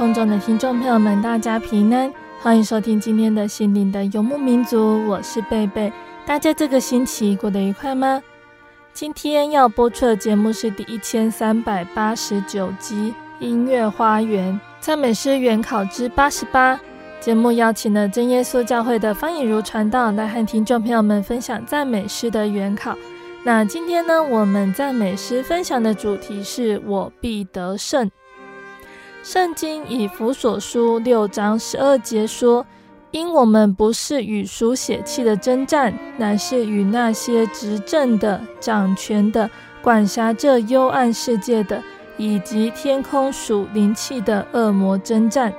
空中的听众朋友们，大家平安，欢迎收听今天的心灵的游牧民族，我是贝贝。大家这个星期过得愉快吗？今天要播出的节目是第一千三百八十九集《音乐花园赞美诗原考之八十八》。节目邀请了真耶稣教会的方以如传道来和听众朋友们分享赞美诗的原考。那今天呢，我们赞美诗分享的主题是我必得胜。圣经以弗所书六章十二节说：“因我们不是与属血气的争战，乃是与那些执政的、掌权的、管辖这幽暗世界的，以及天空属灵气的恶魔争战。”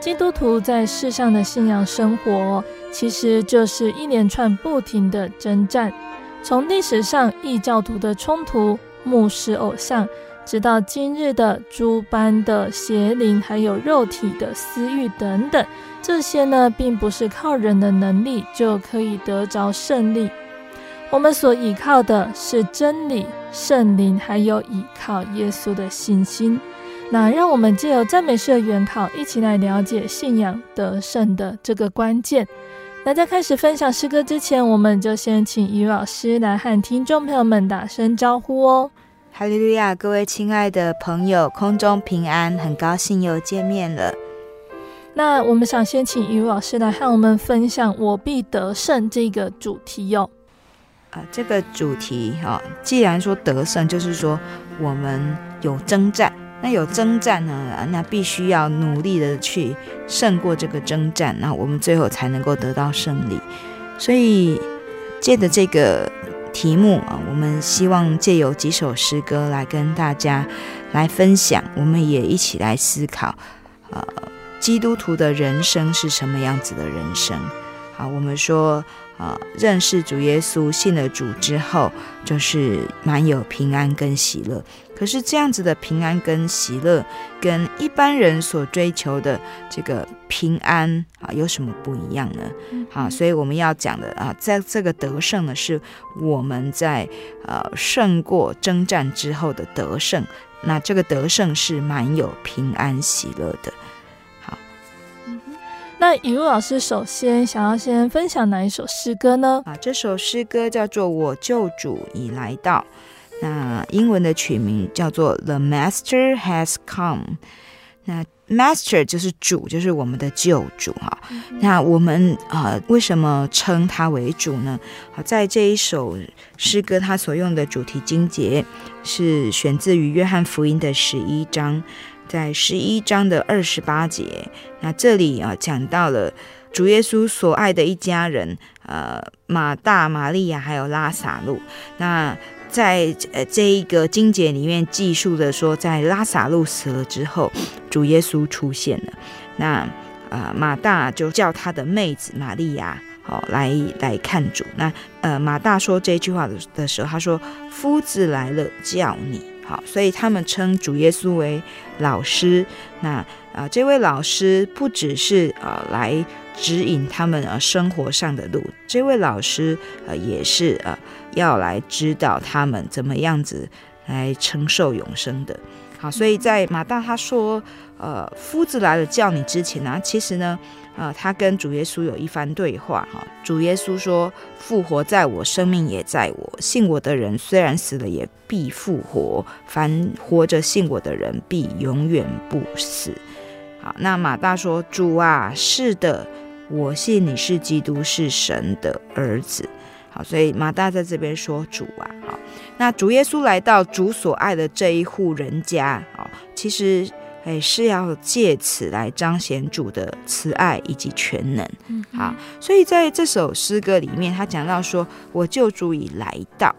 基督徒在世上的信仰生活，其实就是一连串不停的争战，从历史上异教徒的冲突、牧师偶像。直到今日的诸般的邪灵，还有肉体的私欲等等，这些呢，并不是靠人的能力就可以得着胜利。我们所依靠的是真理、圣灵，还有依靠耶稣的信心。那让我们借由赞美诗的原考，一起来了解信仰得胜的这个关键。那在开始分享诗歌之前，我们就先请于老师来和听众朋友们打声招呼哦。哈利路亚，各位亲爱的朋友，空中平安，很高兴又见面了。那我们想先请于老师来和我们分享“我必得胜”这个主题哟。啊，这个主题哈、哦，既然说得胜，就是说我们有征战，那有征战呢，那必须要努力的去胜过这个征战，那我们最后才能够得到胜利。所以借着这个。题目啊，我们希望借由几首诗歌来跟大家来分享，我们也一起来思考，呃，基督徒的人生是什么样子的人生？好，我们说。呃，认识主耶稣，信了主之后，就是蛮有平安跟喜乐。可是这样子的平安跟喜乐，跟一般人所追求的这个平安啊，有什么不一样呢？好，所以我们要讲的啊，在这个得胜呢，是我们在呃胜过征战之后的得胜。那这个得胜是蛮有平安喜乐的。好那雨露老师首先想要先分享哪一首诗歌呢？啊，这首诗歌叫做《我救主已来到》，那英文的取名叫做《The Master Has Come》。那 Master 就是主，就是我们的救主哈。那我们啊、呃，为什么称他为主呢？好，在这一首诗歌，他所用的主题经节是选自于约翰福音的十一章。在十一章的二十八节，那这里啊讲到了主耶稣所爱的一家人，呃，马大、玛利亚还有拉撒路。那在呃这一个经节里面记述的说，在拉撒路死了之后，主耶稣出现了。那啊、马大就叫他的妹子玛利亚，好、哦、来来看主。那呃，马大说这句话的的时候，他说：“夫子来了，叫你。”好，所以他们称主耶稣为老师。那啊、这位老师不只是啊、呃、来指引他们呃生活上的路，这位老师呃也是呃要来知道他们怎么样子来承受永生的。好，所以在马大他说，呃，夫子来了叫你之前呢、啊，其实呢，呃，他跟主耶稣有一番对话哈。主耶稣说：“复活在我，生命也在我。信我的人虽然死了，也必复活；凡活着信我的人，必永远不死。”好，那马大说：“主啊，是的，我信你是基督，是神的儿子。”好，所以马大在这边说：“主啊，好。”那主耶稣来到主所爱的这一户人家哦，其实诶是要借此来彰显主的慈爱以及全能。好，所以在这首诗歌里面，他讲到说：“我救主已来到。”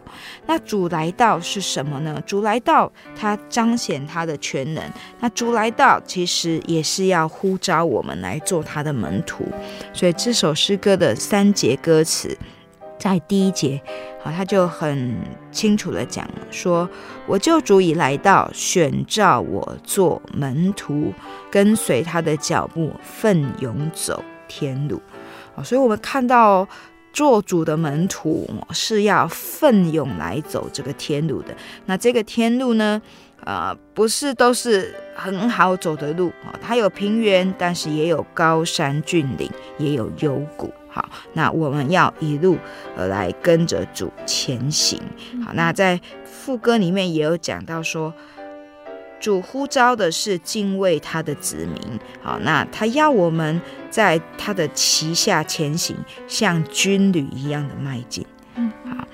那主来到是什么呢？主来到，他彰显他的全能。那主来到，其实也是要呼召我们来做他的门徒。所以这首诗歌的三节歌词。在第一节，好，他就很清楚地讲，说：“我救主已来到，选召我做门徒，跟随他的脚步，奋勇走天路。”啊，所以我们看到做主的门徒是要奋勇来走这个天路的。那这个天路呢，呃，不是都是很好走的路啊，它有平原，但是也有高山峻岭，也有幽谷。好，那我们要一路呃来跟着主前行。好，那在副歌里面也有讲到说，主呼召的是敬畏他的子民。好，那他要我们在他的旗下前行，像军旅一样的迈进。嗯，好，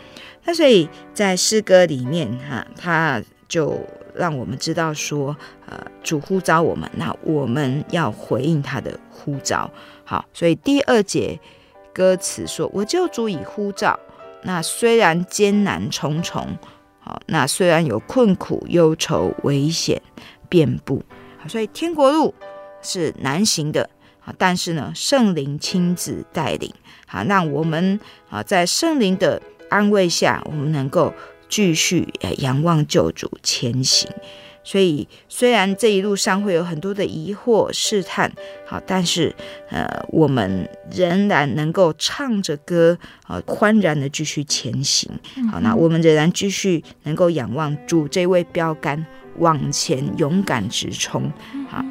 那所以在诗歌里面哈，他就让我们知道说，呃，主呼召我们，那我们要回应他的呼召。好，所以第二节。歌词说：“我救主以呼召，那虽然艰难重重，好，那虽然有困苦、忧愁、危险遍布，所以天国路是难行的，但是呢，圣灵亲自带领，好，让我们啊，在圣灵的安慰下，我们能够继续仰望救主前行。”所以，虽然这一路上会有很多的疑惑试探，好，但是，呃，我们仍然能够唱着歌，啊，欢然的继续前行。好，那我们仍然继续能够仰望主这位标杆，往前勇敢直冲。好，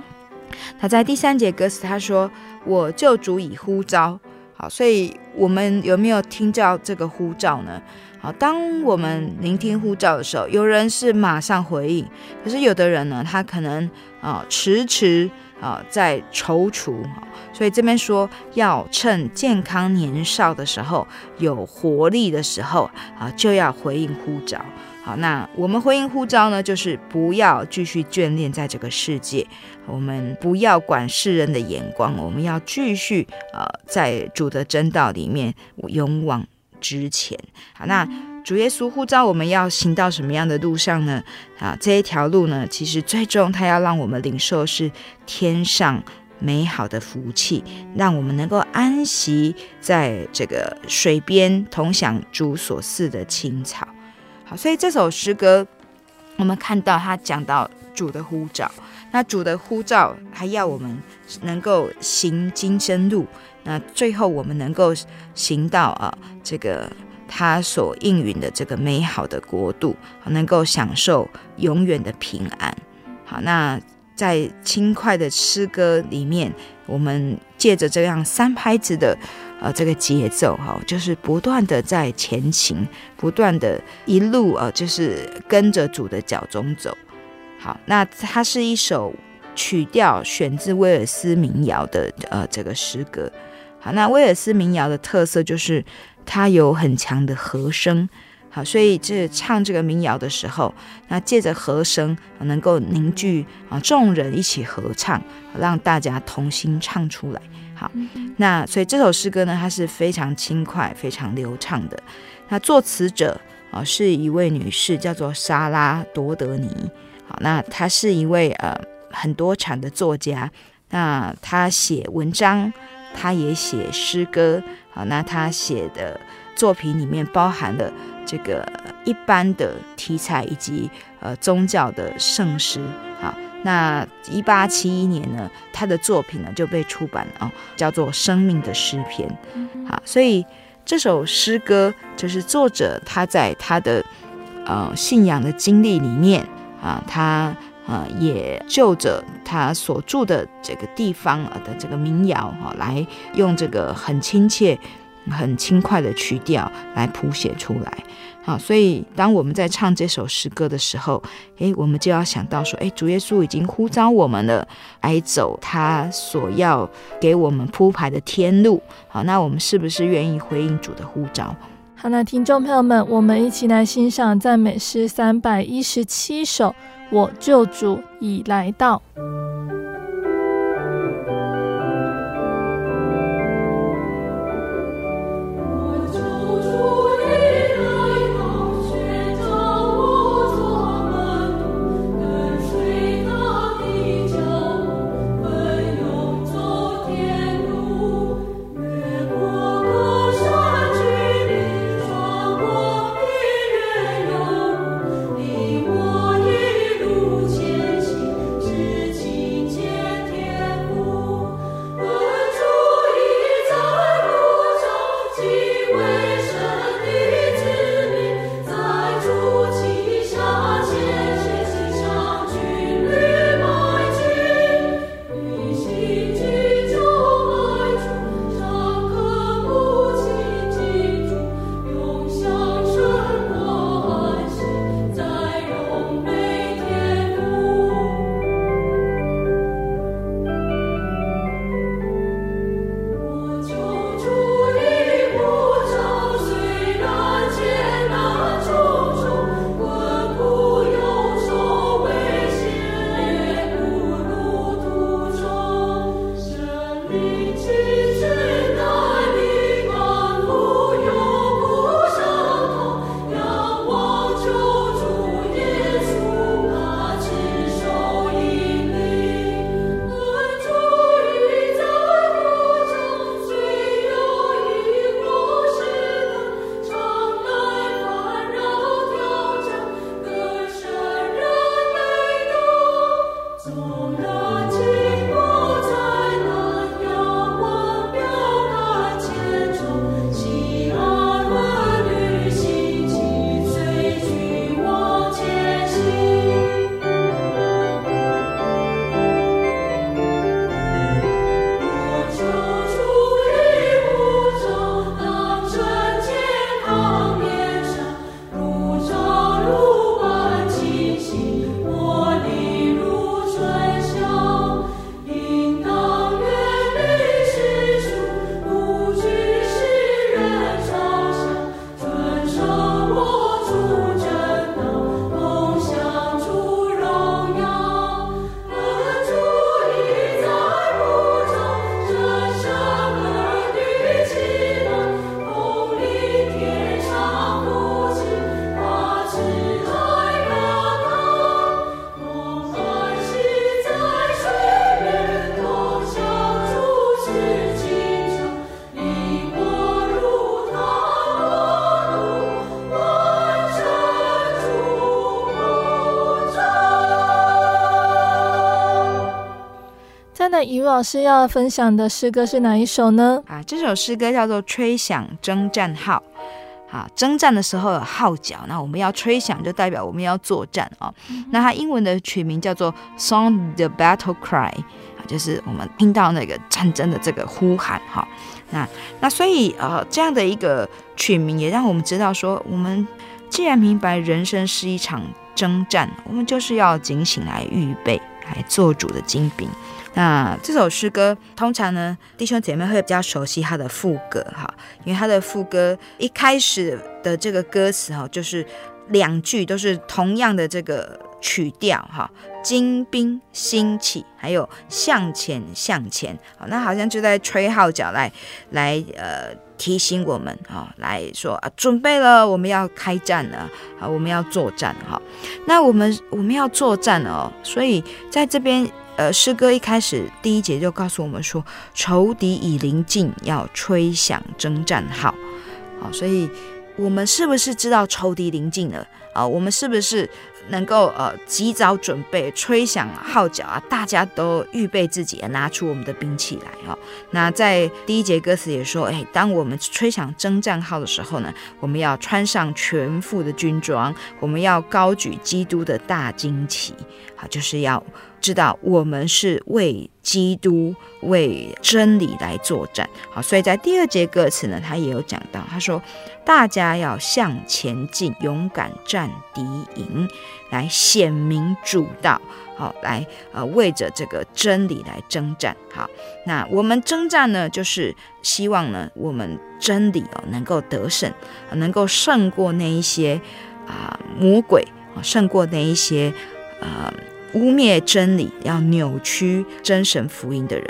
他在第三节歌词他说：“我救主已呼召。”好，所以我们有没有听到这个呼召呢？好，当我们聆听呼召的时候，有人是马上回应，可是有的人呢，他可能啊迟迟啊在踌躇。所以这边说要趁健康年少的时候，有活力的时候啊，就要回应呼召。好，那我们回应呼召呢，就是不要继续眷恋在这个世界，我们不要管世人的眼光，我们要继续啊在主的真道里面勇往之前，好，那主耶稣呼召我们要行到什么样的路上呢？啊，这一条路呢，其实最终他要让我们领受是天上美好的福气，让我们能够安息在这个水边，同享主所赐的青草。好，所以这首诗歌，我们看到他讲到主的呼召，那主的呼召还要我们能够行今生路。那最后我们能够行到啊，这个他所应允的这个美好的国度，能够享受永远的平安。好，那在轻快的诗歌里面，我们借着这样三拍子的呃这个节奏哈，就是不断的在前行，不断的一路呃，就是跟着主的脚踪走。好，那它是一首曲调选自威尔斯民谣的呃这个诗歌。好，那威尔斯民谣的特色就是它有很强的和声，好，所以这唱这个民谣的时候，那借着和声能够凝聚啊众人一起合唱，让大家同心唱出来。好，那所以这首诗歌呢，它是非常轻快、非常流畅的。那作词者啊是一位女士，叫做莎拉多德尼。好，那她是一位呃很多产的作家，那她写文章。他也写诗歌，好，那他写的作品里面包含了这个一般的题材以及呃宗教的圣诗好。那一八七一年呢，他的作品呢就被出版了啊，叫做《生命的诗篇》啊。所以这首诗歌就是作者他在他的呃信仰的经历里面啊，他。呃，也就着他所住的这个地方的这个民谣哈，来用这个很亲切、很轻快的曲调来谱写出来。好，所以当我们在唱这首诗歌的时候，诶，我们就要想到说，诶，主耶稣已经呼召我们了，来走他所要给我们铺排的天路。好，那我们是不是愿意回应主的呼召？好，那听众朋友们，我们一起来欣赏赞美诗三百一十七首。我救主已来到。那于老师要分享的诗歌是哪一首呢？啊，这首诗歌叫做《吹响征战号》。啊，征战的时候有号角，那我们要吹响，就代表我们要作战啊。那它英文的曲名叫做《Sound the Battle Cry》，啊，就是我们听到那个战争的这个呼喊哈。那那所以呃，这样的一个曲名也让我们知道说，我们既然明白人生是一场征战，我们就是要警醒来预备来做主的精兵。那这首诗歌通常呢，弟兄姐妹会比较熟悉它的副歌哈，因为它的副歌一开始的这个歌词哈，就是两句都是同样的这个曲调哈，精兵兴起，还有向前向前，好，那好像就在吹号角来来呃提醒我们啊，来说啊准备了，我们要开战了啊，我们要作战哈，那我们我们要作战哦，所以在这边。呃，诗歌一开始第一节就告诉我们说，仇敌已临近，要吹响征战号。好，所以我们是不是知道仇敌临近了啊？我们是不是能够呃及早准备，吹响号角啊？大家都预备自己，拿出我们的兵器来哦。那在第一节歌词也说，哎，当我们吹响征战号的时候呢，我们要穿上全副的军装，我们要高举基督的大旌旗，好，就是要。知道我们是为基督、为真理来作战，好，所以在第二节歌词呢，他也有讲到，他说大家要向前进，勇敢战敌营，来显明主道，好，来呃为着这个真理来征战，好，那我们征战呢，就是希望呢，我们真理哦能够得胜，能够胜过那一些啊、魔鬼啊，胜过那一些啊。呃污蔑真理，要扭曲真神福音的人，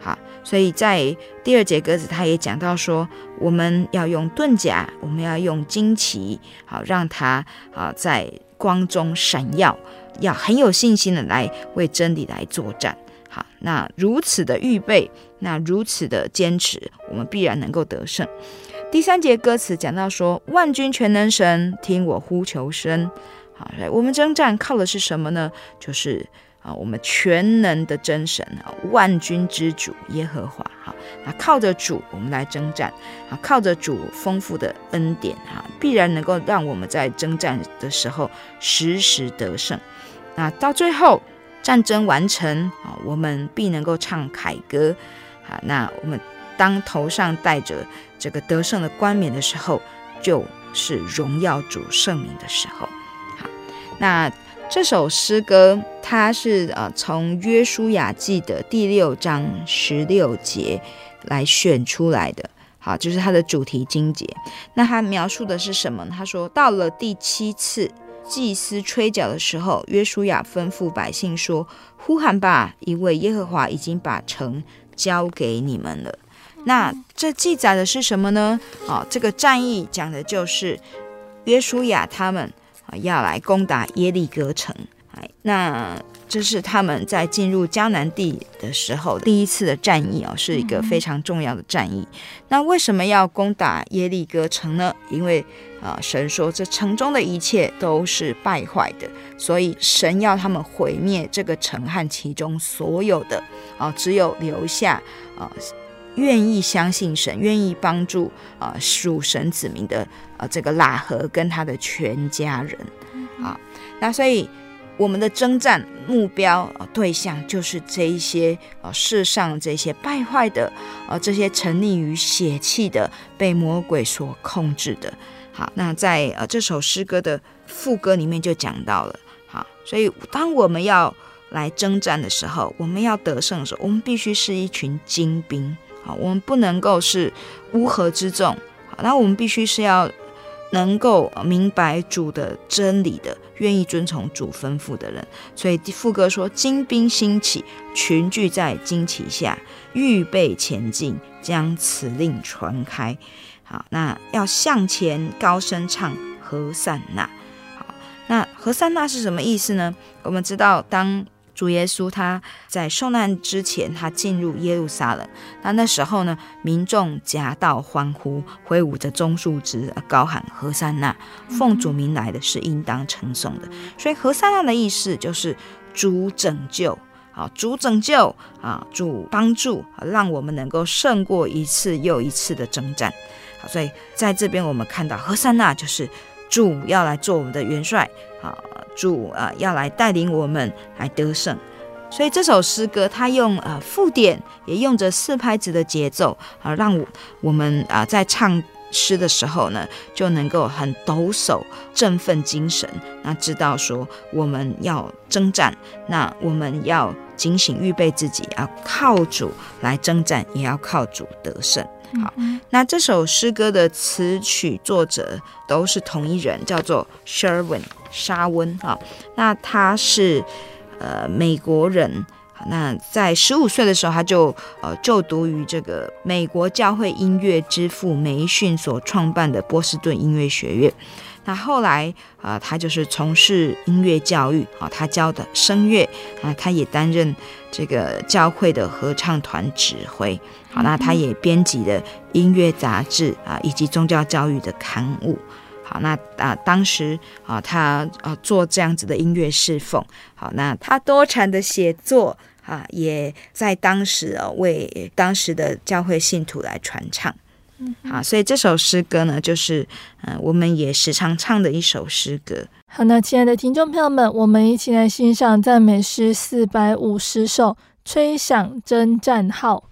好，所以在第二节歌词，他也讲到说，我们要用盾甲，我们要用旌旗，好，让他啊在光中闪耀，要很有信心的来为真理来作战，好，那如此的预备，那如此的坚持，我们必然能够得胜。第三节歌词讲到说，万军全能神，听我呼求声。好，我们征战靠的是什么呢？就是啊，我们全能的真神啊，万军之主耶和华。好，那靠着主，我们来征战啊，靠着主丰富的恩典哈，必然能够让我们在征战的时候时时得胜。那到最后战争完成啊，我们必能够唱凯歌。好，那我们当头上戴着这个得胜的冠冕的时候，就是荣耀主圣名的时候。那这首诗歌，它是呃从约书亚记的第六章十六节来选出来的，好，就是它的主题经节。那它描述的是什么？他说，到了第七次祭司吹角的时候，约书亚吩咐百姓说：“呼喊吧，因为耶和华已经把城交给你们了。”那这记载的是什么呢？啊，这个战役讲的就是约书亚他们。要来攻打耶利哥城，哎，那这是他们在进入迦南地的时候第一次的战役哦，是一个非常重要的战役。那为什么要攻打耶利哥城呢？因为啊，神说这城中的一切都是败坏的，所以神要他们毁灭这个城和其中所有的啊，只有留下啊。愿意相信神，愿意帮助啊属神子民的啊这个喇合跟他的全家人啊，那所以我们的征战目标对象就是这一些啊世上这些败坏的啊这些沉溺于血气的被魔鬼所控制的。好，那在呃这首诗歌的副歌里面就讲到了，好，所以当我们要来征战的时候，我们要得胜的时候，我们必须是一群精兵。好我们不能够是乌合之众，好那我们必须是要能够明白主的真理的，愿意遵从主吩咐的人。所以副歌说：“精兵兴起，群聚在旌旗下，预备前进，将此令传开。”好，那要向前高声唱和散那。好，那和散那是什么意思呢？我们知道当。主耶稣他在受难之前，他进入耶路撒冷。那那时候呢，民众夹道欢呼，挥舞着棕树枝，高喊和散那，奉主名来的是应当称颂的。所以何塞纳的意思就是主拯救，啊，主拯救啊，主帮助，让我们能够胜过一次又一次的征战。好，所以在这边我们看到何塞纳就是主要来做我们的元帅，啊。主啊，要来带领我们来得胜，所以这首诗歌它用呃附点，也用着四拍子的节奏啊，让我我们啊在唱诗的时候呢，就能够很抖擞、振奋精神。那知道说我们要征战，那我们要警醒预备自己，要靠主来征战，也要靠主得胜。好，那这首诗歌的词曲作者都是同一人，叫做 Sherwin 沙温啊。那他是呃美国人，那在十五岁的时候，他就呃就读于这个美国教会音乐之父梅逊所创办的波士顿音乐学院。那后来啊、呃，他就是从事音乐教育啊，他教的声乐啊，他也担任这个教会的合唱团指挥。好，那他也编辑了音乐杂志啊，以及宗教教育的刊物。好，那啊，当时啊，他啊做这样子的音乐侍奉。好，那他多产的写作啊，也在当时啊为当时的教会信徒来传唱。好，所以这首诗歌呢，就是嗯、呃，我们也时常唱的一首诗歌。好，那亲爱的听众朋友们，我们一起来欣赏赞美诗四百五十首，吹响征战号。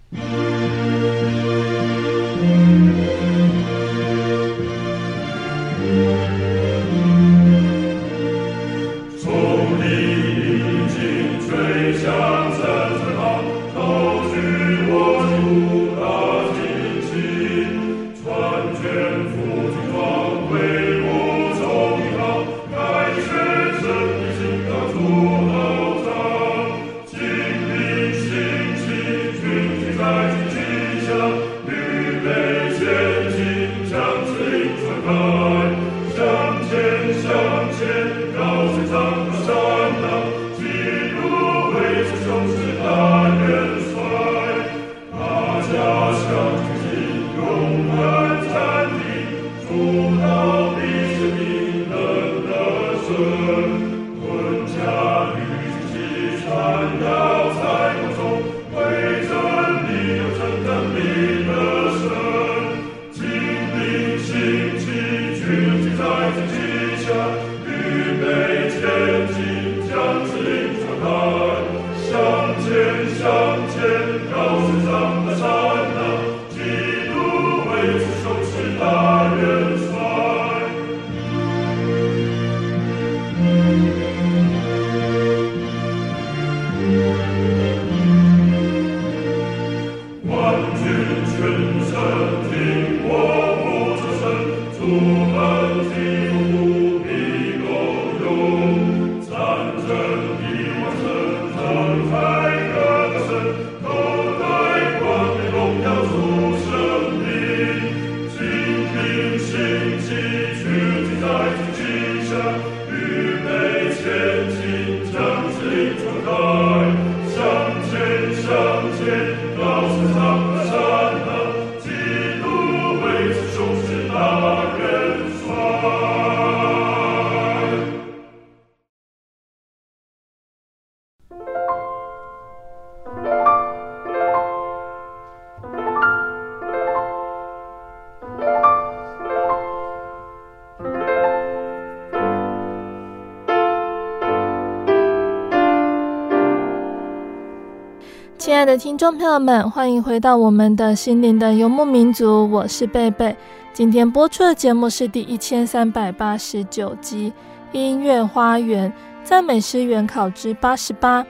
的听众朋友们，欢迎回到我们的心灵的游牧民族，我是贝贝。今天播出的节目是第一千三百八十九集《音乐花园赞美诗原考之八十八》。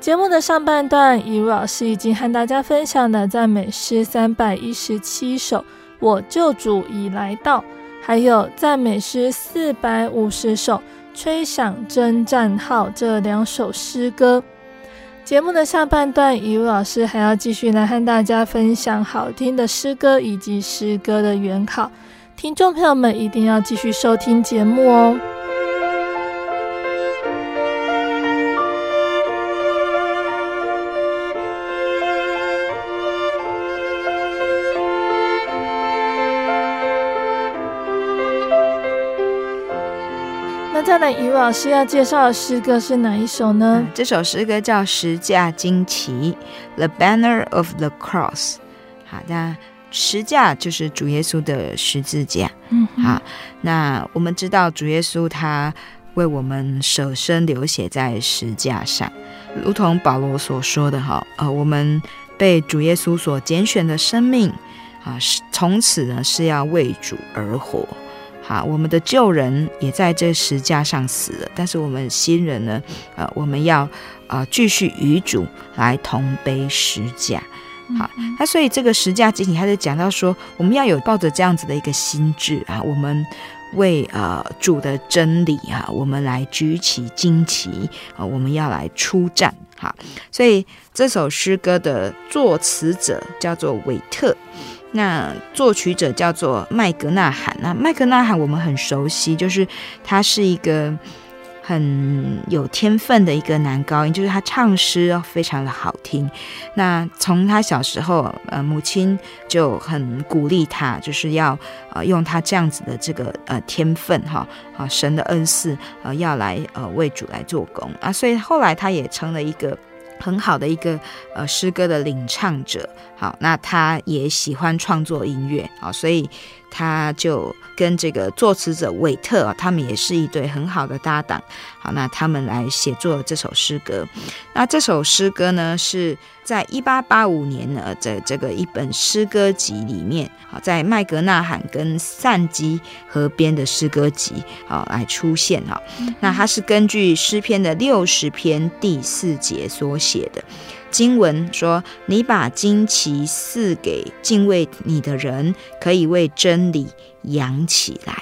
节目的上半段，以如老师已经和大家分享了赞美诗三百一十七首，我救主已来到，还有赞美诗四百五十首，吹响征战号这两首诗歌。节目的下半段，怡如老师还要继续来和大家分享好听的诗歌以及诗歌的原考，听众朋友们一定要继续收听节目哦。再来，以如老师要介绍的诗歌是哪一首呢？嗯、这首诗歌叫《十架旌旗》（The Banner of the Cross）。好，那十架就是主耶稣的十字架。嗯，好，那我们知道主耶稣他为我们舍身流血在十架上，如同保罗所说的哈，呃，我们被主耶稣所拣选的生命啊，从此呢是要为主而活。好，我们的旧人也在这十架上死了，但是我们新人呢？呃，我们要呃继续与主来同背十架。好，那所以这个十架集体，他就讲到说，我们要有抱着这样子的一个心智啊，我们为呃主的真理啊，我们来举起旌旗啊，我们要来出战。好，所以这首诗歌的作词者叫做韦特。那作曲者叫做麦格纳罕。那麦格纳罕我们很熟悉，就是他是一个。很有天分的一个男高音，就是他唱诗非常的好听。那从他小时候，呃，母亲就很鼓励他，就是要呃用他这样子的这个呃天分哈啊神的恩赐呃要来呃为主来做工啊，所以后来他也成了一个很好的一个呃诗歌的领唱者。好，那他也喜欢创作音乐啊，所以。他就跟这个作词者韦特，他们也是一对很好的搭档。好，那他们来写作这首诗歌。那这首诗歌呢，是在一八八五年呢，在这个一本诗歌集里面，好，在麦格纳罕跟善基合编的诗歌集，好来出现哈。那它是根据诗篇的六十篇第四节所写的。经文说：“你把旌旗赐给敬畏你的人，可以为真理扬起来。”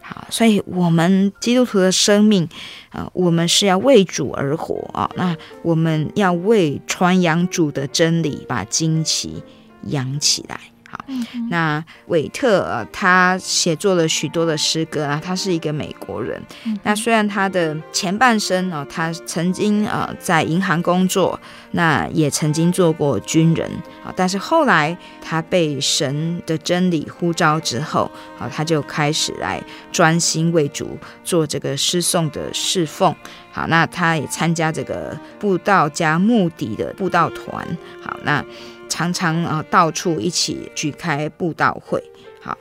好，所以我们基督徒的生命，啊、呃，我们是要为主而活啊、那我们要为传扬主的真理，把旌旗扬起来。嗯、那韦特呃，他写作了许多的诗歌啊，他是一个美国人。嗯、那虽然他的前半生哦，他曾经呃在银行工作，那也曾经做过军人啊，但是后来他被神的真理呼召之后啊，他就开始来专心为主做这个诗颂的侍奉。好，那他也参加这个布道家穆迪的布道团。好，那。常常啊，到处一起举开布道会。好，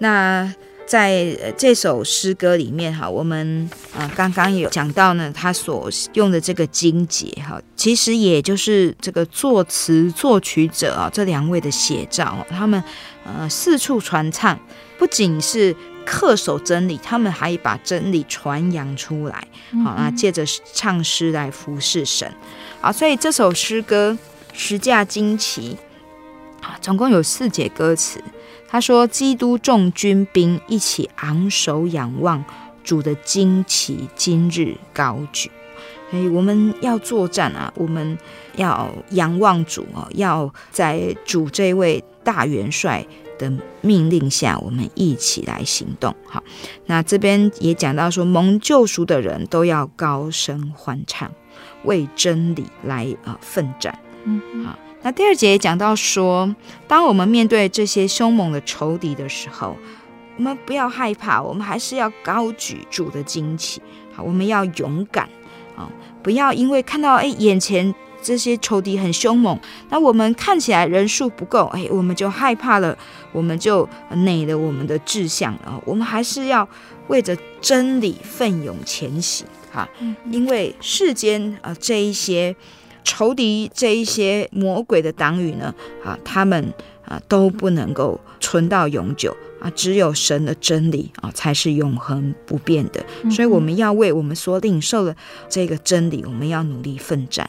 那在这首诗歌里面哈，我们啊刚刚有讲到呢，他所用的这个经节哈，其实也就是这个作词作曲者啊这两位的写照。他们呃四处传唱，不仅是恪守真理，他们还把真理传扬出来。好，那借着唱诗来服侍神。好，所以这首诗歌。十架旌旗啊，总共有四节歌词。他说：“基督众军兵一起昂首仰望主的旌旗，今日高举。”所以我们要作战啊，我们要仰望主啊，要在主这位大元帅的命令下，我们一起来行动。好，那这边也讲到说，蒙救赎的人都要高声欢唱，为真理来啊奋战。嗯，好。那第二节也讲到说，当我们面对这些凶猛的仇敌的时候，我们不要害怕，我们还是要高举主的旌旗。好，我们要勇敢啊！不要因为看到哎眼前这些仇敌很凶猛，那我们看起来人数不够，哎，我们就害怕了，我们就馁了我们的志向啊！我们还是要为着真理奋勇前行哈，因为世间啊这一些。仇敌这一些魔鬼的党羽呢，啊，他们啊都不能够存到永久啊，只有神的真理啊才是永恒不变的。所以我们要为我们所领受的这个真理，我们要努力奋战。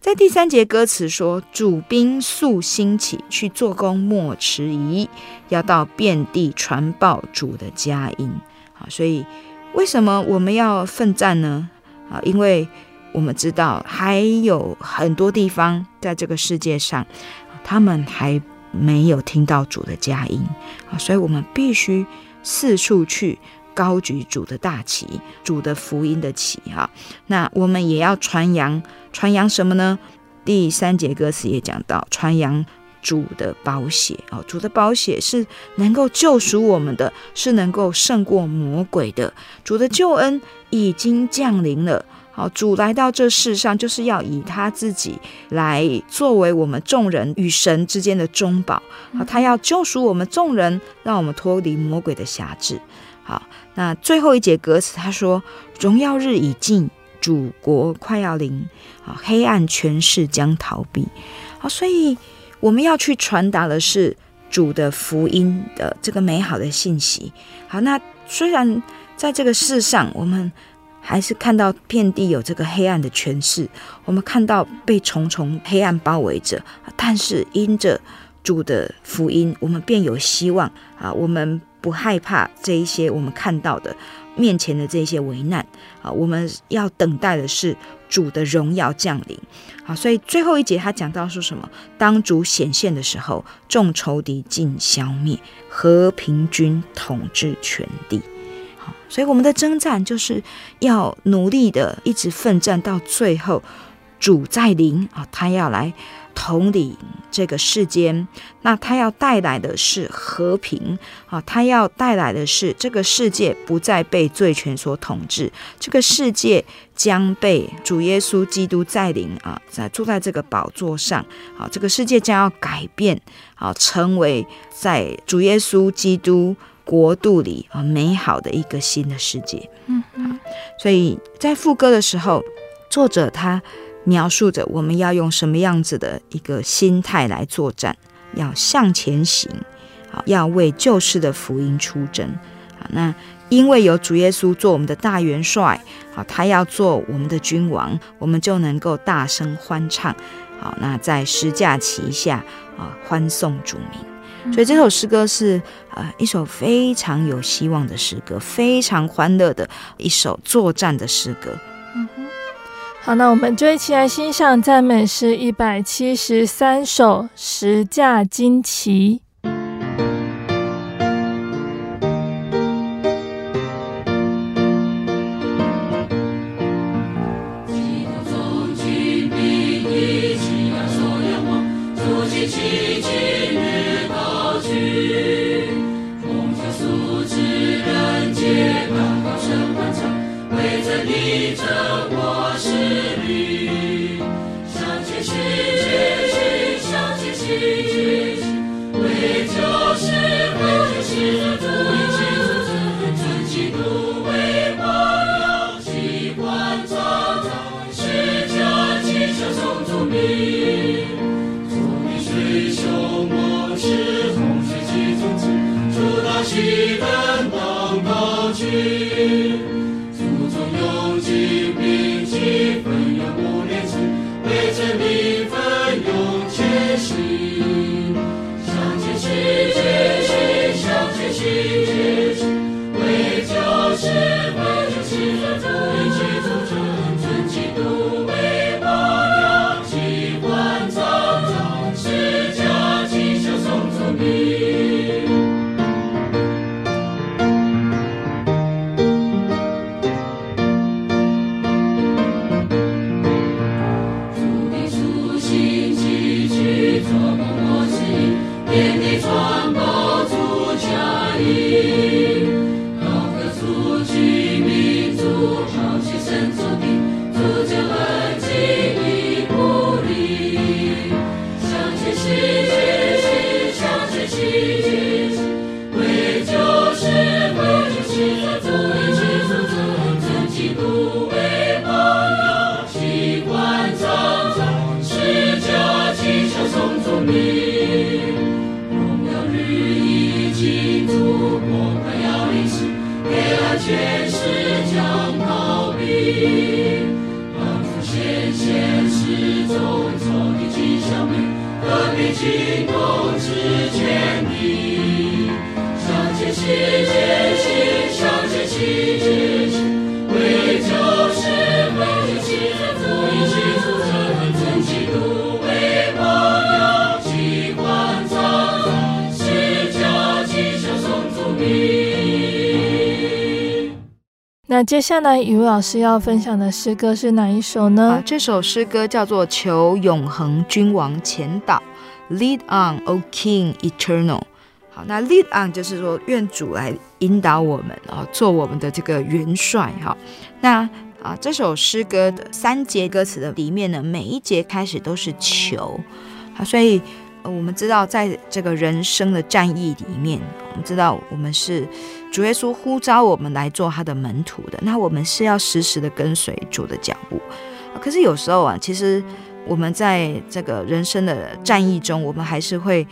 在第三节歌词说：“主兵速兴起，去做工莫迟疑，要到遍地传报主的佳音。”啊，所以为什么我们要奋战呢？啊，因为。我们知道还有很多地方在这个世界上，他们还没有听到主的佳音啊，所以我们必须四处去高举主的大旗，主的福音的旗哈。那我们也要传扬，传扬什么呢？第三节歌词也讲到，传扬主的宝血啊，主的宝血是能够救赎我们的，是能够胜过魔鬼的，主的救恩已经降临了。好，主来到这世上，就是要以他自己来作为我们众人与神之间的中保。好，他要救赎我们众人，让我们脱离魔鬼的辖制。好，那最后一节歌词他说：“荣耀日已近，主国快要临，好，黑暗权势将逃避。”好，所以我们要去传达的是主的福音的这个美好的信息。好，那虽然在这个世上，我们还是看到遍地有这个黑暗的权势，我们看到被重重黑暗包围着，但是因着主的福音，我们便有希望啊！我们不害怕这一些我们看到的，面前的这些危难啊，我们要等待的是主的荣耀降临。好，所以最后一节他讲到说什么？当主显现的时候，众仇敌尽消灭，和平君统治全地。所以我们的征战就是要努力的一直奋战到最后，主在临啊，他要来。统领这个世间，那他要带来的是和平啊！他要带来的是这个世界不再被罪权所统治，这个世界将被主耶稣基督在临啊，在坐在这个宝座上啊！这个世界将要改变啊，成为在主耶稣基督国度里啊美好的一个新的世界。嗯嗯，所以在副歌的时候，作者他。描述着我们要用什么样子的一个心态来作战，要向前行，好，要为救世的福音出征，好，那因为有主耶稣做我们的大元帅，好，他要做我们的君王，我们就能够大声欢唱，好，那在十架旗下啊欢送主名，所以这首诗歌是呃一首非常有希望的诗歌，非常欢乐的一首作战的诗歌。嗯哼好，那我们就一起来欣赏赞美诗一百七十三首《十架旌旗》。接下来雨老师要分享的诗歌是哪一首呢？啊，这首诗歌叫做《求永恒君王前导》，Lead on, O King Eternal。好，那 Lead on 就是说愿主来引导我们啊，做我们的这个元帅哈。那啊，这首诗歌的三节歌词的里面呢，每一节开始都是求，好，所以。我们知道，在这个人生的战役里面，我们知道我们是主耶稣呼召我们来做他的门徒的。那我们是要时时的跟随主的脚步。可是有时候啊，其实我们在这个人生的战役中，我们还是会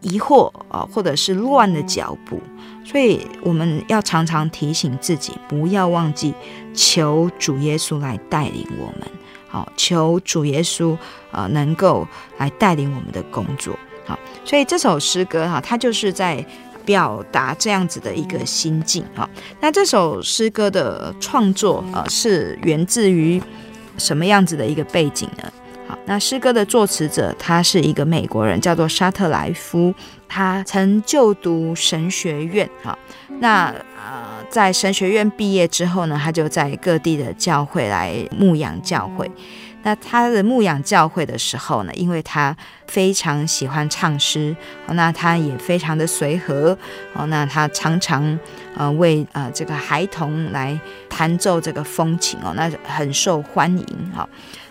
疑惑啊，或者是乱了脚步。所以我们要常常提醒自己，不要忘记求主耶稣来带领我们。好，求主耶稣啊，能够来带领我们的工作。好，所以这首诗歌哈，它就是在表达这样子的一个心境啊。那这首诗歌的创作啊，是源自于什么样子的一个背景呢？好，那诗歌的作词者他是一个美国人，叫做沙特莱夫，他曾就读神学院啊。那呃，在神学院毕业之后呢，他就在各地的教会来牧养教会。那他的牧养教会的时候呢，因为他非常喜欢唱诗，那他也非常的随和哦，那他常常呃为呃这个孩童来弹奏这个风琴哦，那很受欢迎哈。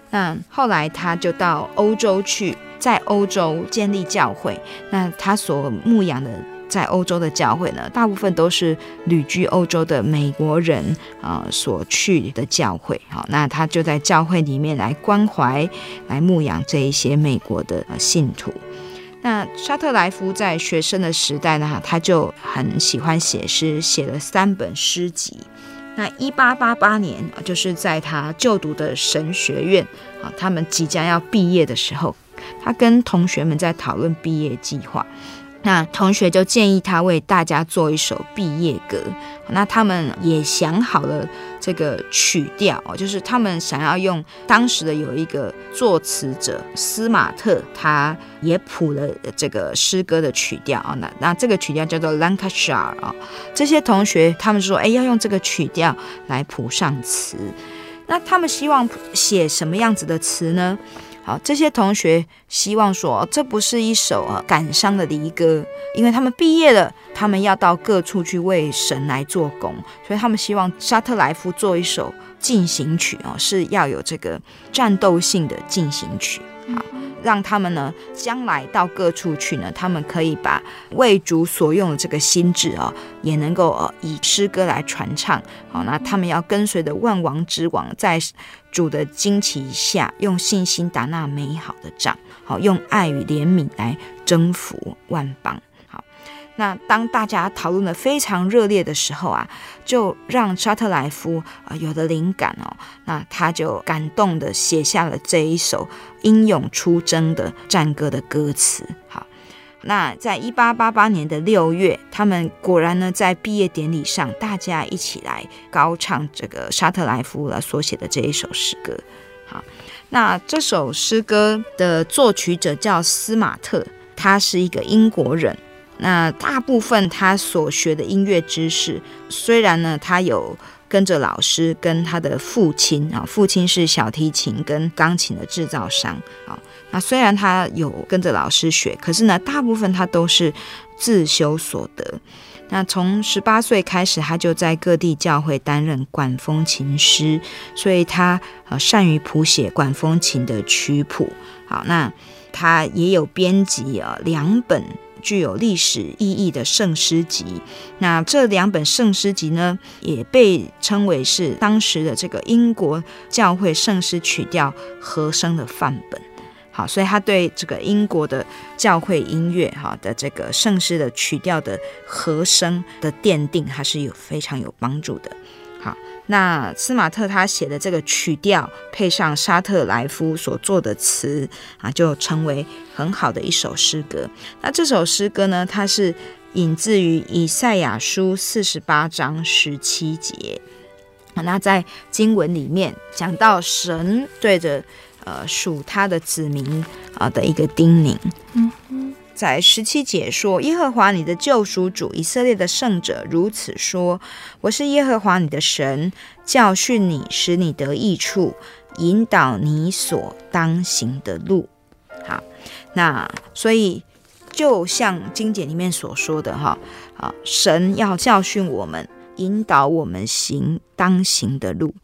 那后来他就到欧洲去，在欧洲建立教会。那他所牧养的。在欧洲的教会呢，大部分都是旅居欧洲的美国人啊、所去的教会。好，那他就在教会里面来关怀、来牧养这一些美国的信徒。那沙特莱夫在学生的时代呢，他就很喜欢写诗，写了三本诗集。那一八八八年，就是在他就读的神学院啊，他们即将要毕业的时候，他跟同学们在讨论毕业计划。那同学就建议他为大家做一首毕业歌，那他们也想好了这个曲调，就是他们想要用当时的有一个作词者斯马特，他也谱了这个诗歌的曲调啊，那那这个曲调叫做 Lancashire 啊，这些同学他们说，哎，要用这个曲调来谱上词，那他们希望写什么样子的词呢？好，这些同学希望说，这不是一首啊感伤的离歌，因为他们毕业了，他们要到各处去为神来做工，所以他们希望沙特莱夫做一首进行曲哦，是要有这个战斗性的进行曲。好。让他们呢，将来到各处去呢，他们可以把为主所用的这个心智啊，也能够呃以诗歌来传唱。好，那他们要跟随着万王之王，在主的旌旗下，用信心打那美好的仗。好，用爱与怜悯来征服万邦。好那当大家讨论的非常热烈的时候啊，就让沙特莱夫啊、有了灵感哦，那他就感动的写下了这一首英勇出征的战歌的歌词。好，那在一八八八年的六月，他们果然呢在毕业典礼上，大家一起来高唱这个沙特莱夫了所写的这一首诗歌。好，那这首诗歌的作曲者叫斯马特，他是一个英国人。那大部分他所学的音乐知识，虽然呢，他有跟着老师，跟他的父亲啊，父亲是小提琴跟钢琴的制造商啊。那虽然他有跟着老师学，可是呢，大部分他都是自修所得。那从十八岁开始，他就在各地教会担任管风琴师，所以他呃善于谱写管风琴的曲谱。好，那他也有编辑啊两本。具有历史意义的圣诗集，那这两本圣诗集呢，也被称为是当时的这个英国教会圣诗曲调和声的范本。好，所以他对这个英国的教会音乐哈的这个圣诗的曲调的和声的奠定，还是有非常有帮助的。好。那斯马特他写的这个曲调，配上沙特莱夫所做的词啊，就成为很好的一首诗歌。那这首诗歌呢，它是引自于以赛亚书四十八章十七节。那在经文里面讲到神对着呃属他的子民啊的一个叮咛。在十七节说：“耶和华你的救赎主，以色列的圣者如此说：我是耶和华你的神，教训你，使你得益处，引导你所当行的路。”好，那所以就像经典里面所说的哈，啊，神要教训我们，引导我们行当行的路。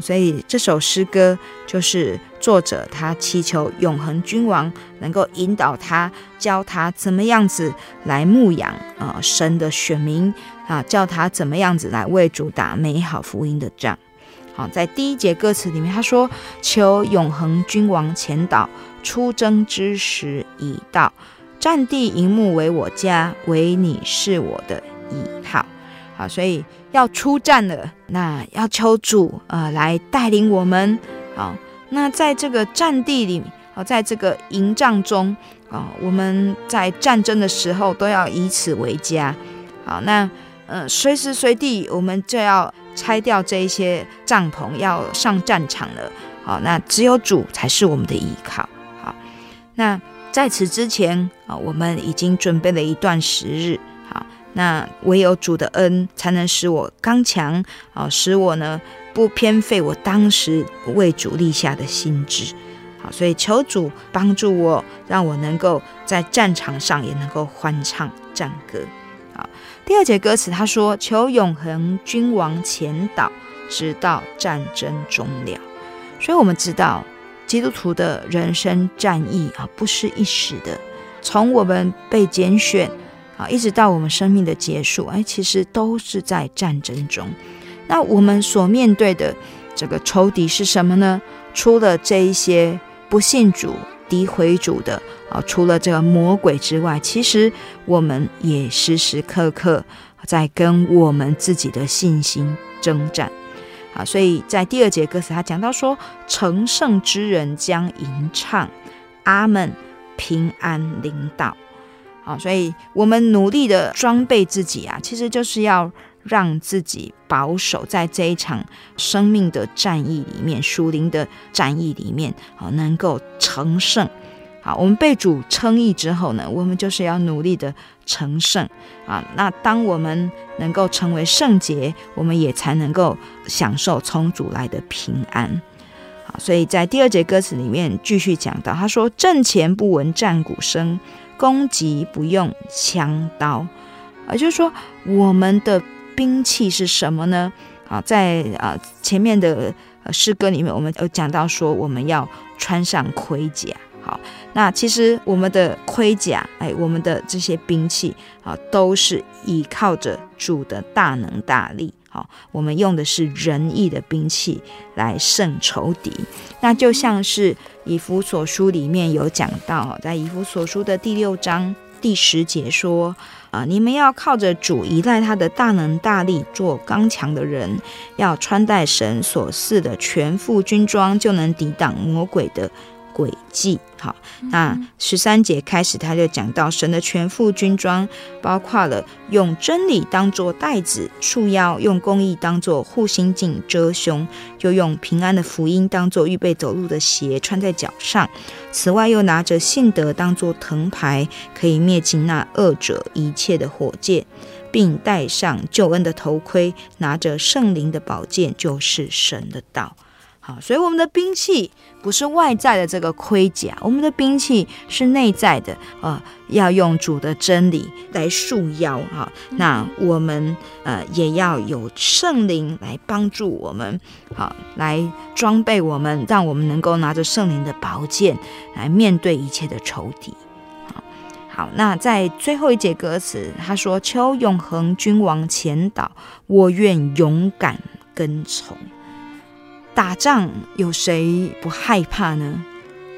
所以这首诗歌就是作者他祈求永恒君王能够引导他，教他怎么样子来牧养啊神的选民啊，教他怎么样子来为主打美好福音的仗。好，在第一节歌词里面他说：“求永恒君王前导，出征之时已到，战地营幕为我家，唯你是我的依靠。”好，所以。要出战了，那要求主呃来带领我们。好，那在这个战地里，好，在这个营帐中啊，我们在战争的时候都要以此为家。好，那呃，随时随地我们就要拆掉这一些帐篷，要上战场了。好，那只有主才是我们的依靠。好，那在此之前啊，我们已经准备了一段时日。那唯有主的恩才能使我刚强啊，使我呢不偏废我当时为主立下的心志。好，所以求主帮助我，让我能够在战场上也能够欢唱战歌。好，第二节歌词他说：“求永恒君王前导，直到战争终了。”所以，我们知道基督徒的人生战役啊，不是一时的。从我们被拣选啊，一直到我们生命的结束，哎，其实都是在战争中。那我们所面对的这个仇敌是什么呢？除了这一些。不信主、诋毁主的啊，除了这个魔鬼之外，其实我们也时时刻刻在跟我们自己的信心征战啊。所以在第二节歌词，他讲到说：“成圣之人将吟唱，阿门，平安领导。”啊，所以我们努力的装备自己啊，其实就是要。让自己保守在这一场生命的战役里面，属灵的战役里面，啊，能够成圣。好，我们被主称义之后呢，我们就是要努力的成圣啊。那当我们能够成为圣洁，我们也才能够享受从主来的平安。好，所以在第二节歌词里面继续讲到，他说：“阵前不闻战鼓声，攻击不用枪刀。”啊，就是说我们的。兵器是什么呢？啊，在啊前面的诗歌里面，我们有讲到说，我们要穿上盔甲。好，那其实我们的盔甲，哎，我们的这些兵器啊，都是依靠着主的大能大力。好，我们用的是仁义的兵器来胜仇敌。那就像是以弗所书里面有讲到，在以弗所书的第六章第十节说。啊！你们要靠着主，依赖他的大能大力，做刚强的人，要穿戴神所赐的全副军装，就能抵挡魔鬼的诡计。好，那十三节开始，他就讲到神的全副军装，包括了用真理当做带子束腰，用公义当做护心镜遮胸，又用平安的福音当做预备走路的鞋穿在脚上。此外，又拿着信德当做藤牌，可以灭尽那恶者一切的火箭，并戴上救恩的头盔，拿着圣灵的宝剑，就是神的道。好，所以我们的兵器不是外在的这个盔甲，我们的兵器是内在的，呃，要用主的真理来束腰哈。那我们呃也要有圣灵来帮助我们，好，来装备我们，让我们能够拿着圣灵的宝剑来面对一切的仇敌。好，好，那在最后一节歌词，他说：“求永恒君王前导，我愿勇敢跟从。”打仗有谁不害怕呢？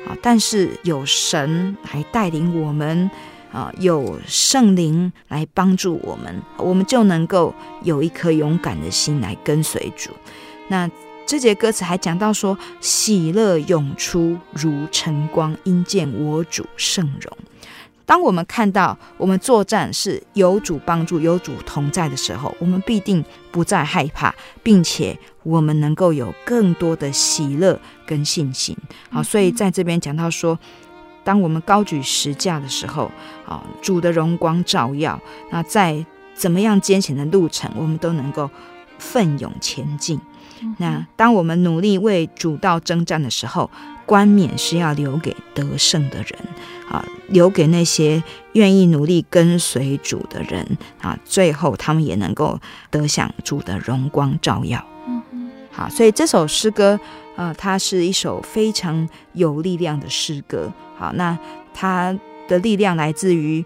啊，但是有神来带领我们，啊，有圣灵来帮助我们，我们就能够有一颗勇敢的心来跟随主。那这节歌词还讲到说：“喜乐涌出如晨光，因见我主圣容。”当我们看到我们作战是有主帮助、有主同在的时候，我们必定不再害怕，并且我们能够有更多的喜乐跟信心。好，所以在这边讲到说，当我们高举十架的时候，啊，主的荣光照耀，那在怎么样艰险的路程，我们都能够奋勇前进。那当我们努力为主道征战的时候，冠冕是要留给得胜的人啊，留给那些愿意努力跟随主的人啊，最后他们也能够得享主的荣光照耀。好，所以这首诗歌呃，它是一首非常有力量的诗歌。好，那它的力量来自于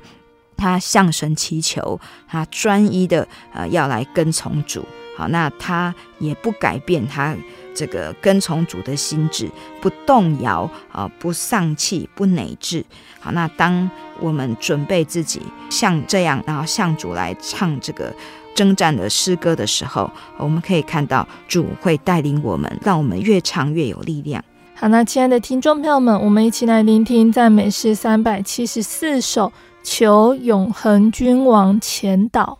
他向神祈求，他专一的呃要来跟从主。好，那他也不改变他这个跟从主的心志，不动摇啊，不丧气，不馁志。好，那当我们准备自己像这样，然后向主来唱这个征战的诗歌的时候，我们可以看到主会带领我们，让我们越唱越有力量。好，那亲爱的听众朋友们，我们一起来聆听赞美诗三百七十四首《求永恒君王前导》。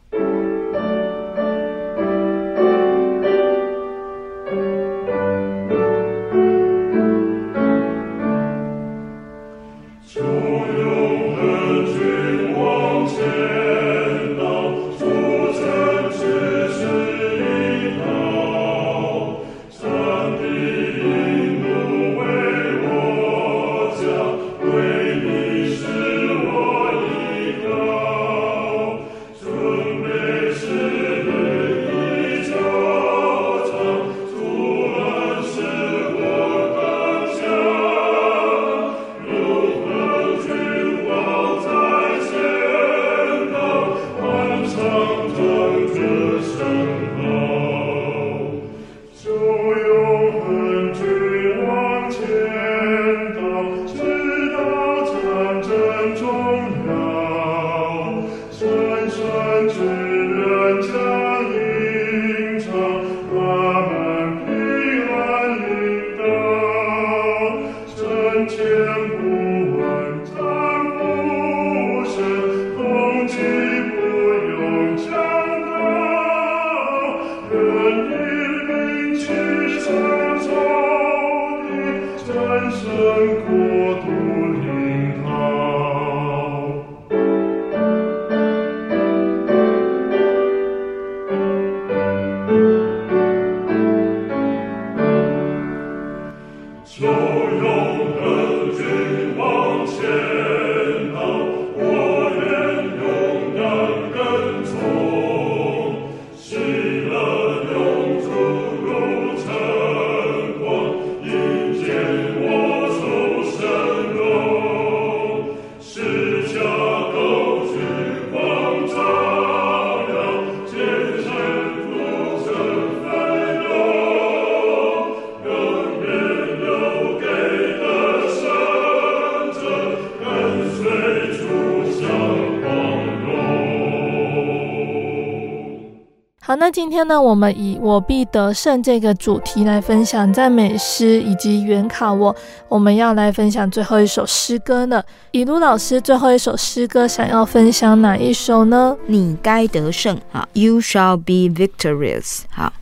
好，那今天呢，我们以“我必得胜”这个主题来分享赞美诗以及原考我。我们要来分享最后一首诗歌呢。以鲁老师最后一首诗歌想要分享哪一首呢？你该得胜啊，You shall be victorious。好，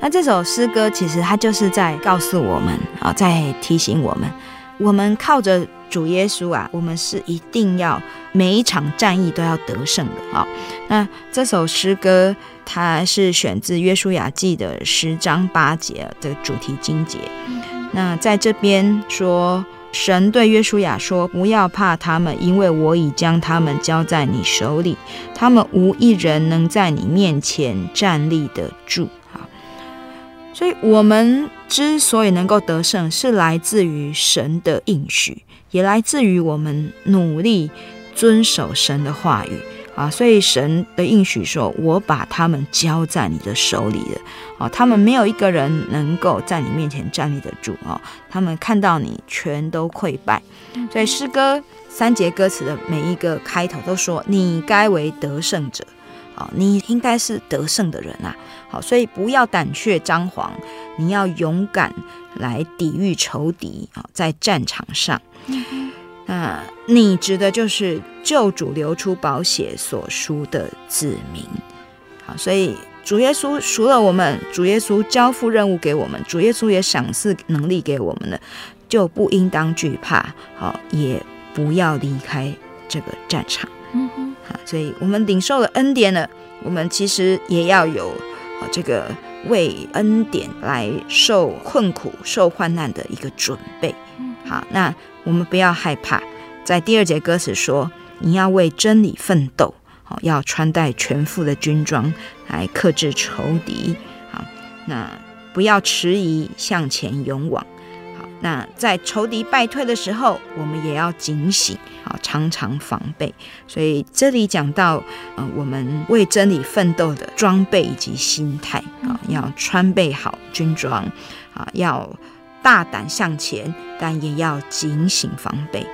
那这首诗歌其实它就是在告诉我们啊，在提醒我们，我们靠着主耶稣啊，我们是一定要每一场战役都要得胜的啊。那这首诗歌。它是选自《约书亚记》的十章八节的主题经节。那在这边说，神对约书亚说：“不要怕他们，因为我已将他们交在你手里，他们无一人能在你面前站立得住。”哈，所以我们之所以能够得胜，是来自于神的应许，也来自于我们努力遵守神的话语。啊，所以神的应许说：“我把他们交在你的手里了。”啊，他们没有一个人能够在你面前站立得住啊！他们看到你，全都溃败。所以诗歌三节歌词的每一个开头都说：“你该为得胜者。”啊，你应该是得胜的人啊！好，所以不要胆怯张狂，你要勇敢来抵御仇敌啊！在战场上。那你指的就是救主流出宝血所赎的子民，好，所以主耶稣赎了我们，主耶稣交付任务给我们，主耶稣也赏赐能力给我们了，就不应当惧怕，好，也不要离开这个战场。嗯哼，好，所以我们领受了恩典了，我们其实也要有啊这个为恩典来受困苦、受患难的一个准备。好，那。我们不要害怕，在第二节歌词说：“你要为真理奋斗，好，要穿戴全副的军装来克制仇敌。好，那不要迟疑，向前勇往。好，那在仇敌败退的时候，我们也要警醒，好，常常防备。所以这里讲到，呃，我们为真理奋斗的装备以及心态，啊，要穿备好军装，啊，要。”大胆向前，但也要警醒防备。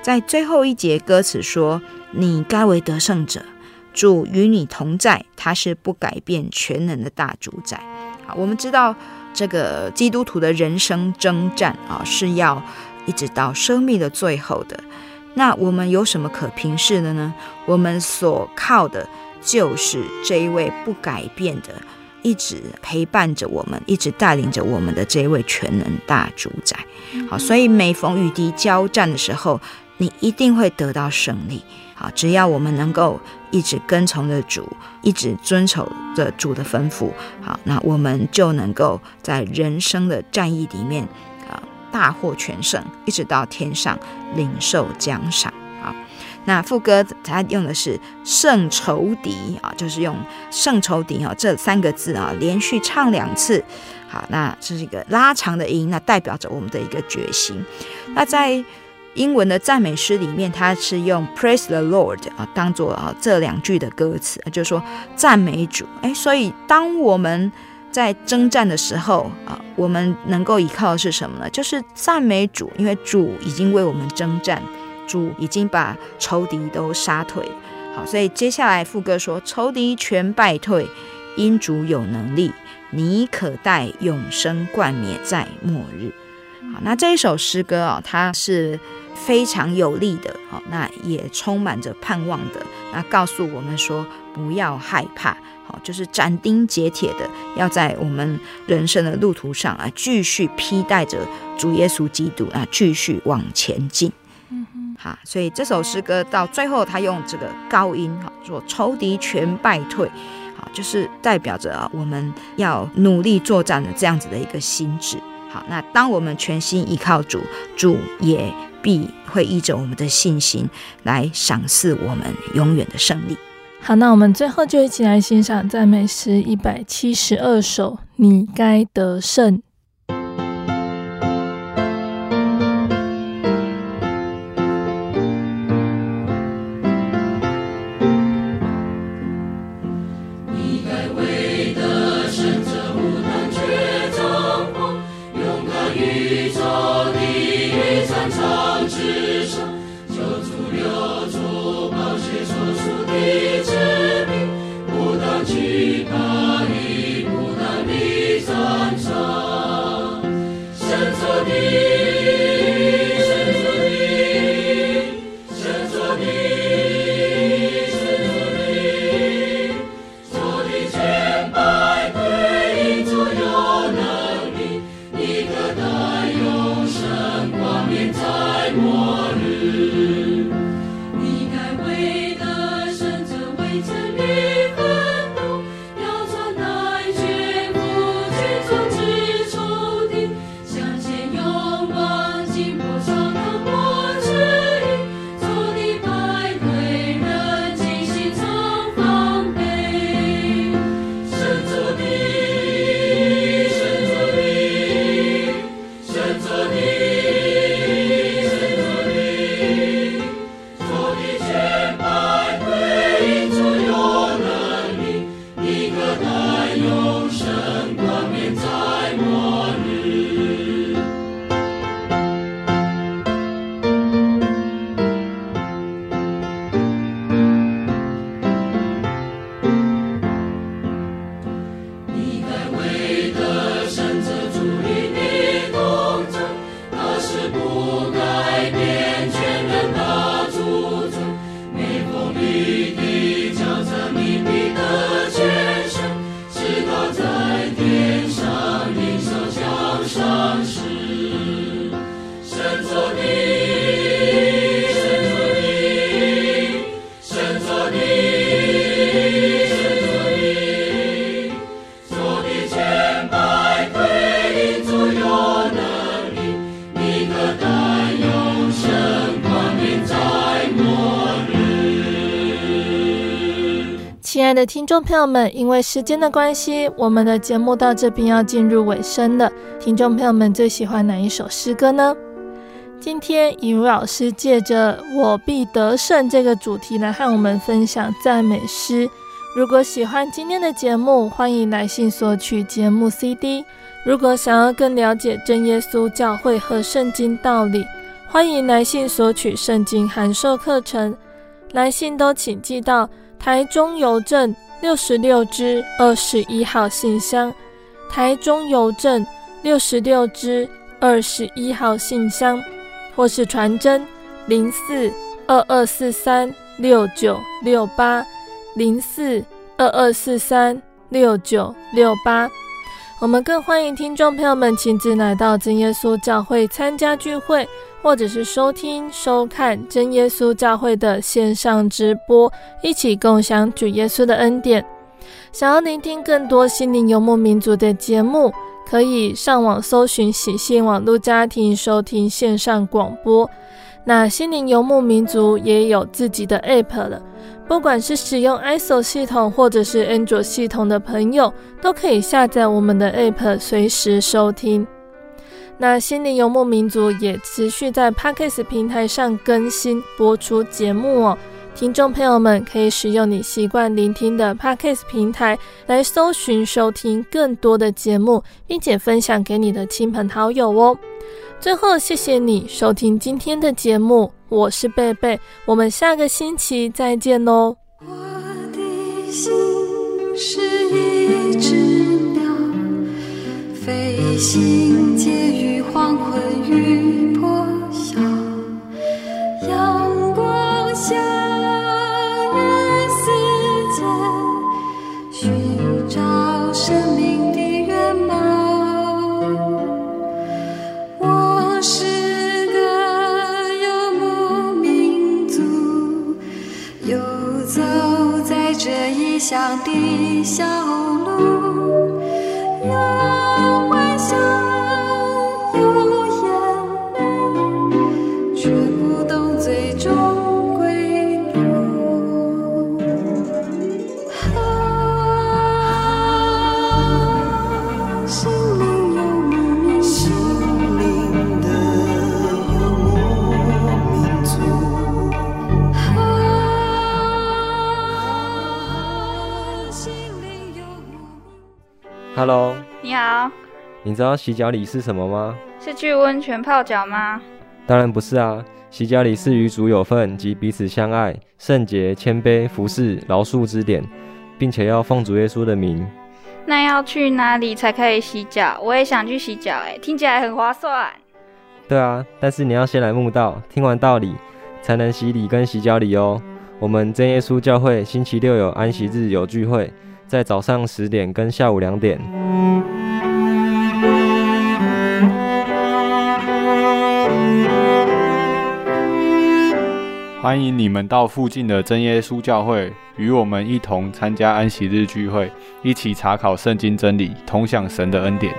在最后一节歌词说：“你该为得胜者，主与你同在，他是不改变全能的大主宰。”好，我们知道这个基督徒的人生征战啊，是要一直到生命的最后的。那我们有什么可平视的呢？我们所靠的就是这一位不改变的。一直陪伴着我们，一直带领着我们的这一位全能大主宰。好，所以每逢与敌交战的时候，你一定会得到胜利。好，只要我们能够一直跟从着主，一直遵守着主的吩咐，好，那我们就能够在人生的战役里面啊大获全胜，一直到天上领受奖赏。那副歌它用的是胜仇敌啊，就是用胜仇敌啊这三个字啊连续唱两次，好，那这是一个拉长的音，那代表着我们的一个决心。那在英文的赞美诗里面，它是用 Praise the Lord 啊当做啊这两句的歌词，就是说赞美主。哎，所以当我们在征战的时候啊，我们能够依靠的是什么呢？就是赞美主，因为主已经为我们征战。主已经把仇敌都杀退，好，所以接下来副歌说：仇敌全败退，因主有能力，你可带永生冠冕在末日。好，那这一首诗歌啊，它是非常有力的，好，那也充满着盼望的，那告诉我们说不要害怕，好，就是斩钉截铁的要在我们人生的路途上啊，继续披戴着主耶稣基督啊，继续往前进。啊，所以这首诗歌到最后，他用这个高音哈，说仇敌全败退，好，就是代表着啊，我们要努力作战的这样子的一个心智。好，那当我们全心依靠主，主也必会依着我们的信心来赏赐我们永远的胜利。好，那我们最后就一起来欣赏赞美诗一百七十二首，你该得胜。听众朋友们，因为时间的关系，我们的节目到这边要进入尾声了。听众朋友们最喜欢哪一首诗歌呢？今天尹如老师借着“我必得胜”这个主题来和我们分享赞美诗。如果喜欢今天的节目，欢迎来信索取节目 CD。如果想要更了解真耶稣教会和圣经道理，欢迎来信索取圣经函授课程。来信都请寄到。台中邮政六十六支二十一号信箱，台中邮政六十六支二十一号信箱，或是传真零四二二四三六九六八。零四二二四三六九六八。我们更欢迎听众朋友们亲自来到真耶稣教会参加聚会。或者是收听、收看真耶稣教会的线上直播，一起共享主耶稣的恩典。想要聆听更多心灵游牧民族的节目，可以上网搜寻喜信网络家庭收听线上广播。那心灵游牧民族也有自己的 App 了，不管是使用 ISO 系统或者是安卓系统的朋友，都可以下载我们的 App，随时收听。那心灵游牧民族也持续在 Podcast 平台上更新播出节目哦，听众朋友们可以使用你习惯聆听的 Podcast 平台来搜寻收听更多的节目，并且分享给你的亲朋好友哦。最后，谢谢你收听今天的节目，我是贝贝，我们下个星期再见哦。我的心是一只鸟，飞行结你知道洗脚礼是什么吗？是去温泉泡脚吗？当然不是啊！洗脚礼是与主有份及彼此相爱、圣洁、谦卑、服侍、饶恕之典，并且要奉主耶稣的名。那要去哪里才可以洗脚？我也想去洗脚，哎，听起来很划算。对啊，但是你要先来慕道，听完道理，才能洗礼跟洗脚礼哦。我们真耶稣教会星期六有安息日有聚会。在早上十点跟下午两点，欢迎你们到附近的真耶稣教会，与我们一同参加安息日聚会，一起查考圣经真理，同享神的恩典。